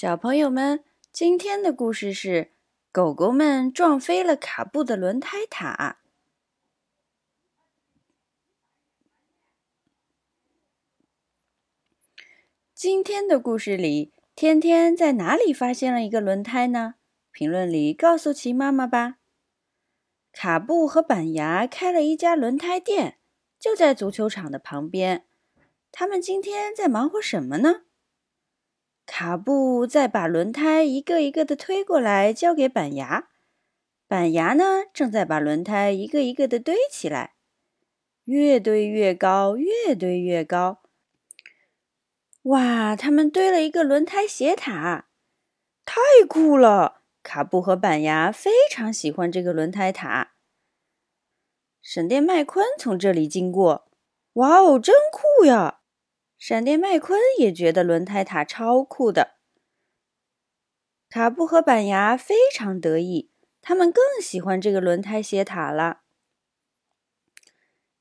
小朋友们，今天的故事是狗狗们撞飞了卡布的轮胎塔。今天的故事里，天天在哪里发现了一个轮胎呢？评论里告诉奇妈妈吧。卡布和板牙开了一家轮胎店，就在足球场的旁边。他们今天在忙活什么呢？卡布再把轮胎一个一个的推过来，交给板牙。板牙呢，正在把轮胎一个一个的堆起来，越堆越高，越堆越高。哇！他们堆了一个轮胎斜塔，太酷了！卡布和板牙非常喜欢这个轮胎塔。闪电麦昆从这里经过，哇哦，真酷呀！闪电麦昆也觉得轮胎塔超酷的。卡布和板牙非常得意，他们更喜欢这个轮胎斜塔了。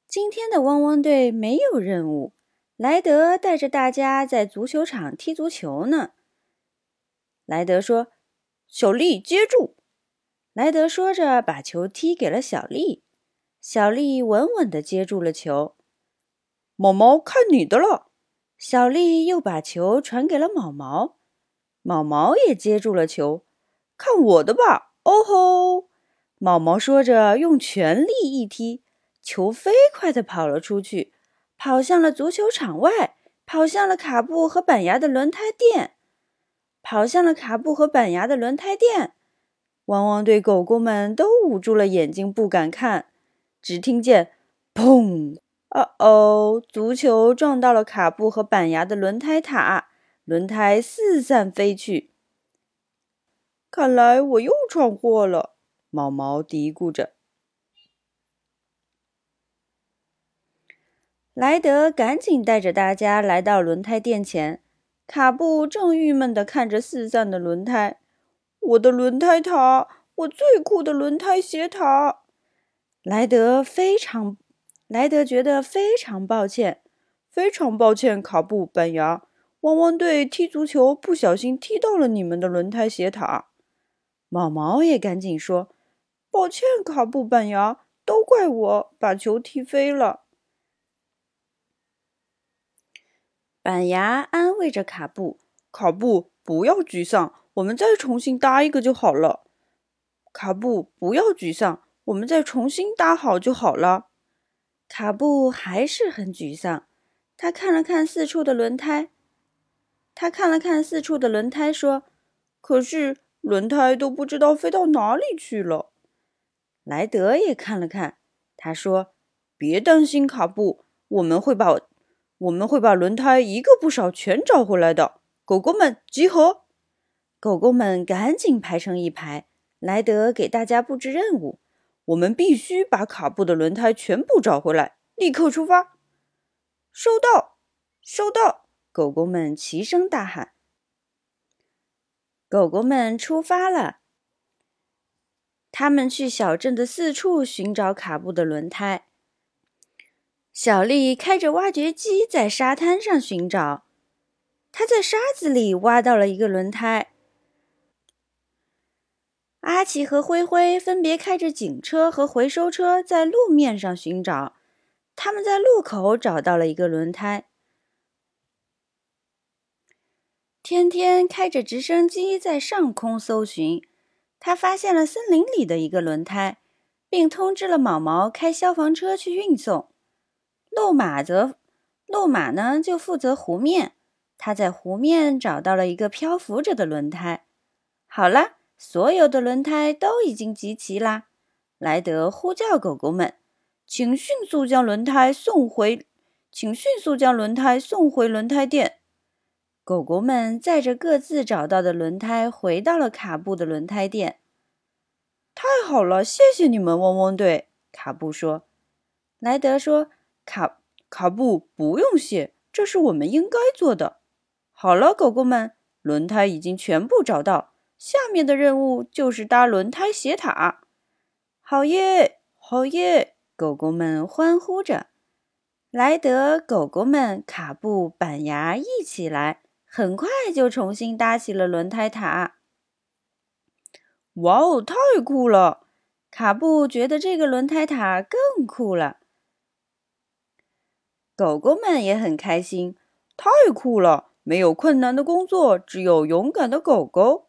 今天的汪汪队没有任务。莱德带着大家在足球场踢足球呢。莱德说：“小丽接住。”莱德说着，把球踢给了小丽。小丽稳稳地接住了球。毛毛，看你的了！小丽又把球传给了毛毛。毛毛也接住了球。看我的吧！哦吼！毛毛说着，用全力一踢，球飞快地跑了出去。跑向了足球场外，跑向了卡布和板牙的轮胎店，跑向了卡布和板牙的轮胎店。汪汪队狗狗们都捂住了眼睛，不敢看。只听见“砰！”哦哦，足球撞到了卡布和板牙的轮胎塔，轮胎四散飞去。看来我又闯祸了，毛毛嘀咕着。莱德赶紧带着大家来到轮胎店前，卡布正郁闷地看着四散的轮胎。我的轮胎塔，我最酷的轮胎斜塔！莱德非常，莱德觉得非常抱歉，非常抱歉，卡布、板牙、汪汪队踢足球不小心踢到了你们的轮胎斜塔。毛毛也赶紧说：“抱歉，卡布、板牙，都怪我把球踢飞了。”板牙安慰着卡布：“卡布，不要沮丧，我们再重新搭一个就好了。”卡布，不要沮丧，我们再重新搭好就好了。卡布还是很沮丧，他看了看四处的轮胎，他看了看四处的轮胎，说：“可是轮胎都不知道飞到哪里去了。”莱德也看了看，他说：“别担心，卡布，我们会把。”我们会把轮胎一个不少全找回来的。狗狗们集合！狗狗们赶紧排成一排。莱德给大家布置任务：我们必须把卡布的轮胎全部找回来。立刻出发！收到，收到！狗狗们齐声大喊。狗狗们出发了。他们去小镇的四处寻找卡布的轮胎。小丽开着挖掘机在沙滩上寻找，她在沙子里挖到了一个轮胎。阿奇和灰灰分别开着警车和回收车在路面上寻找，他们在路口找到了一个轮胎。天天开着直升机在上空搜寻，他发现了森林里的一个轮胎，并通知了毛毛开消防车去运送。路马则，路马呢就负责湖面。他在湖面找到了一个漂浮着的轮胎。好了，所有的轮胎都已经集齐啦。莱德呼叫狗狗们，请迅速将轮胎送回，请迅速将轮胎送回轮胎店。狗狗们载着各自找到的轮胎回到了卡布的轮胎店。太好了，谢谢你们，汪汪队。卡布说。莱德说。卡卡布，不用谢，这是我们应该做的。好了，狗狗们，轮胎已经全部找到，下面的任务就是搭轮胎斜塔。好耶，好耶！狗狗们欢呼着。莱德，狗狗们，卡布，板牙，一起来，很快就重新搭起了轮胎塔。哇哦，太酷了！卡布觉得这个轮胎塔更酷了。狗狗们也很开心，太酷了！没有困难的工作，只有勇敢的狗狗。